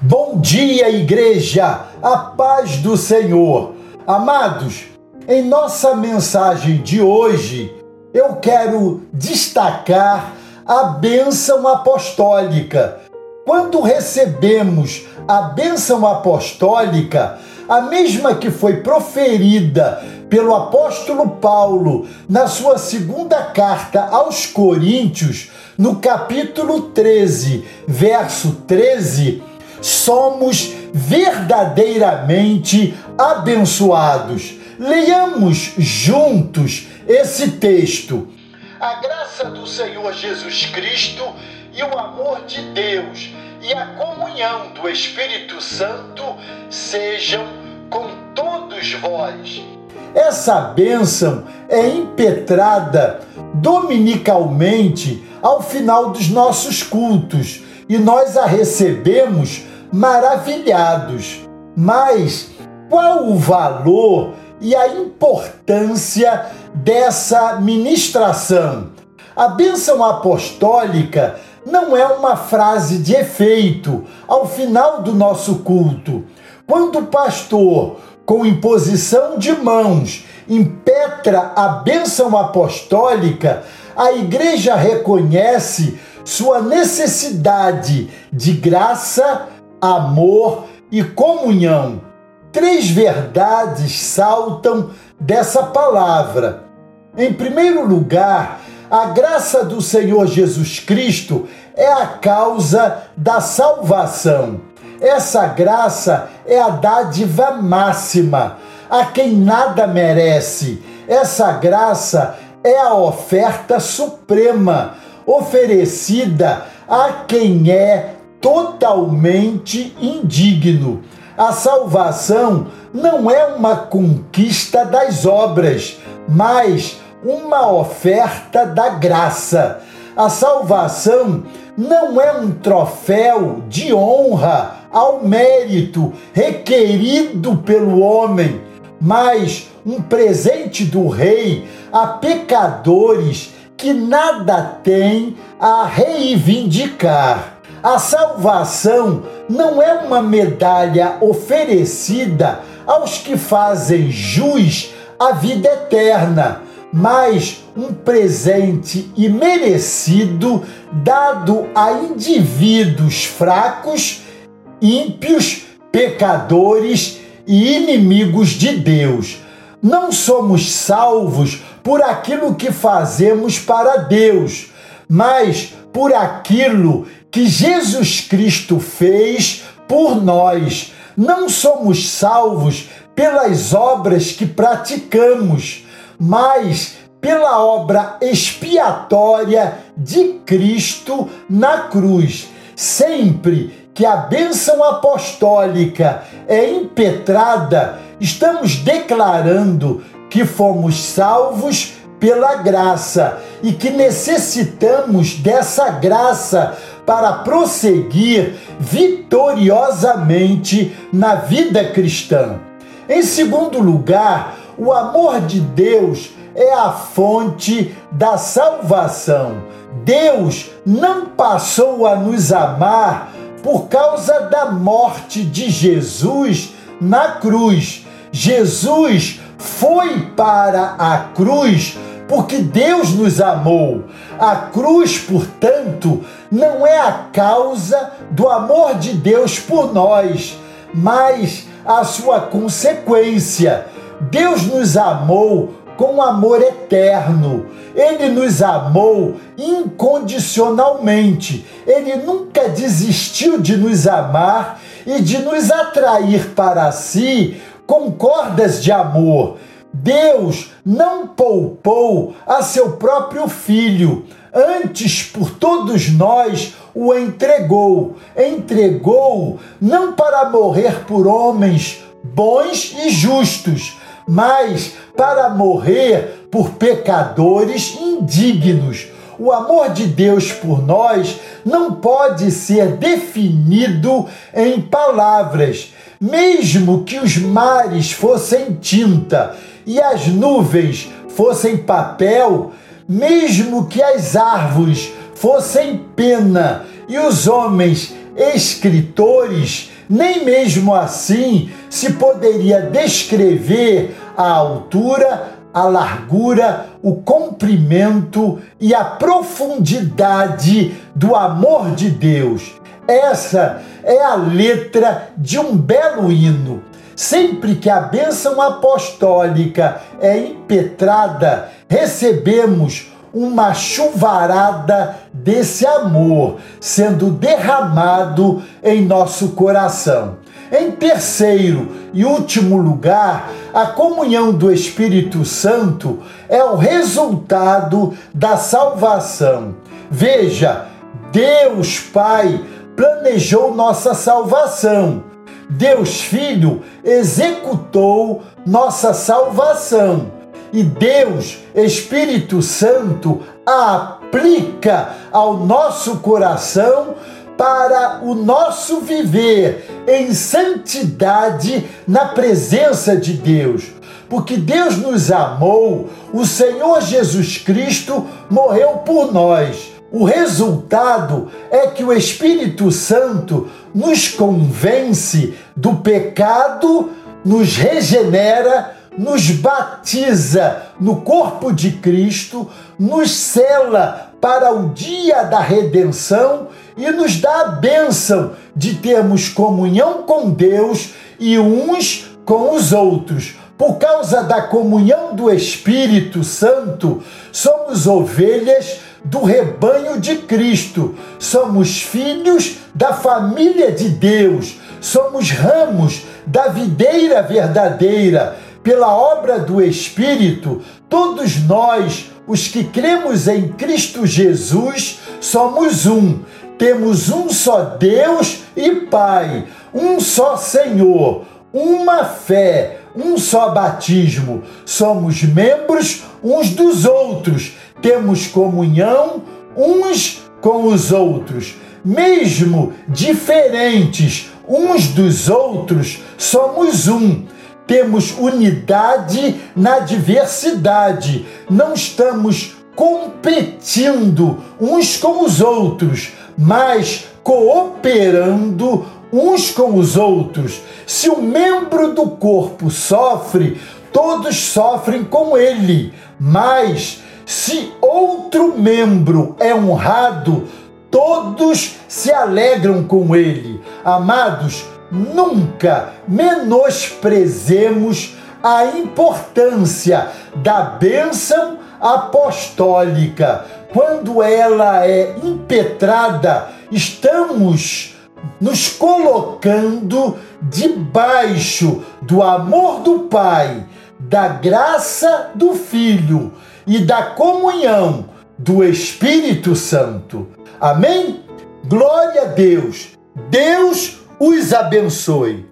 Bom dia, igreja, a paz do Senhor. Amados, em nossa mensagem de hoje, eu quero destacar a bênção apostólica. Quando recebemos a bênção apostólica, a mesma que foi proferida pelo apóstolo Paulo na sua segunda carta aos Coríntios, no capítulo 13, verso 13, somos verdadeiramente abençoados. Leiamos juntos esse texto. A graça do Senhor Jesus Cristo e o amor de Deus e a comunhão do Espírito Santo sejam com todos vós. Essa bênção é impetrada dominicalmente ao final dos nossos cultos e nós a recebemos maravilhados. Mas qual o valor e a importância dessa ministração? A bênção apostólica não é uma frase de efeito ao final do nosso culto. Quando o pastor, com imposição de mãos, impetra a bênção apostólica, a igreja reconhece sua necessidade de graça, amor e comunhão. Três verdades saltam dessa palavra. Em primeiro lugar, a graça do Senhor Jesus Cristo é a causa da salvação. Essa graça é a dádiva máxima, a quem nada merece. Essa graça é a oferta suprema oferecida a quem é totalmente indigno. A salvação não é uma conquista das obras, mas uma oferta da graça. A salvação não é um troféu de honra ao mérito requerido pelo homem, mas um presente do Rei a pecadores que nada tem a reivindicar. A salvação não é uma medalha oferecida aos que fazem jus à vida eterna, mas um presente imerecido dado a indivíduos fracos, ímpios, pecadores e inimigos de Deus. Não somos salvos por aquilo que fazemos para Deus, mas por aquilo que Jesus Cristo fez por nós. Não somos salvos pelas obras que praticamos, mas pela obra expiatória de Cristo na cruz. Sempre que a bênção apostólica é impetrada, estamos declarando que fomos salvos pela graça e que necessitamos dessa graça para prosseguir vitoriosamente na vida cristã. Em segundo lugar, o amor de Deus é a fonte da salvação. Deus não passou a nos amar por causa da morte de Jesus na cruz. Jesus foi para a cruz porque Deus nos amou. A cruz, portanto, não é a causa do amor de Deus por nós, mas a sua consequência. Deus nos amou com amor eterno. Ele nos amou incondicionalmente. Ele nunca desistiu de nos amar e de nos atrair para si com cordas de amor. Deus não poupou a seu próprio filho, antes por todos nós o entregou. Entregou não para morrer por homens bons e justos, mas para morrer por pecadores indignos. O amor de Deus por nós não pode ser definido em palavras mesmo que os mares fossem tinta e as nuvens fossem papel, mesmo que as árvores fossem pena e os homens escritores, nem mesmo assim se poderia descrever a altura, a largura, o comprimento e a profundidade do amor de Deus. Essa é a letra de um belo hino. Sempre que a bênção apostólica é impetrada, recebemos uma chuvarada desse amor sendo derramado em nosso coração. Em terceiro e último lugar, a comunhão do Espírito Santo é o resultado da salvação. Veja, Deus Pai planejou nossa salvação. Deus Filho executou nossa salvação e Deus, Espírito Santo, aplica ao nosso coração para o nosso viver em santidade na presença de Deus. Porque Deus nos amou, o Senhor Jesus Cristo morreu por nós. O resultado é que o Espírito Santo nos convence do pecado, nos regenera, nos batiza no corpo de Cristo, nos cela para o dia da redenção e nos dá a bênção de termos comunhão com Deus e uns com os outros. Por causa da comunhão do Espírito Santo, somos ovelhas do rebanho de Cristo, somos filhos da família de Deus, somos ramos da videira verdadeira pela obra do Espírito, todos nós, os que cremos em Cristo Jesus, somos um. Temos um só Deus e Pai, um só Senhor, uma fé, um só batismo. Somos membros uns dos outros, temos comunhão uns com os outros. Mesmo diferentes uns dos outros, somos um temos unidade na diversidade, não estamos competindo uns com os outros, mas cooperando uns com os outros. Se um membro do corpo sofre, todos sofrem com ele, mas se outro membro é honrado, todos se alegram com ele. Amados, nunca menosprezemos a importância da bênção apostólica. Quando ela é impetrada, estamos nos colocando debaixo do amor do Pai, da graça do Filho e da comunhão do Espírito Santo. Amém? Glória a Deus. Deus os abençoe.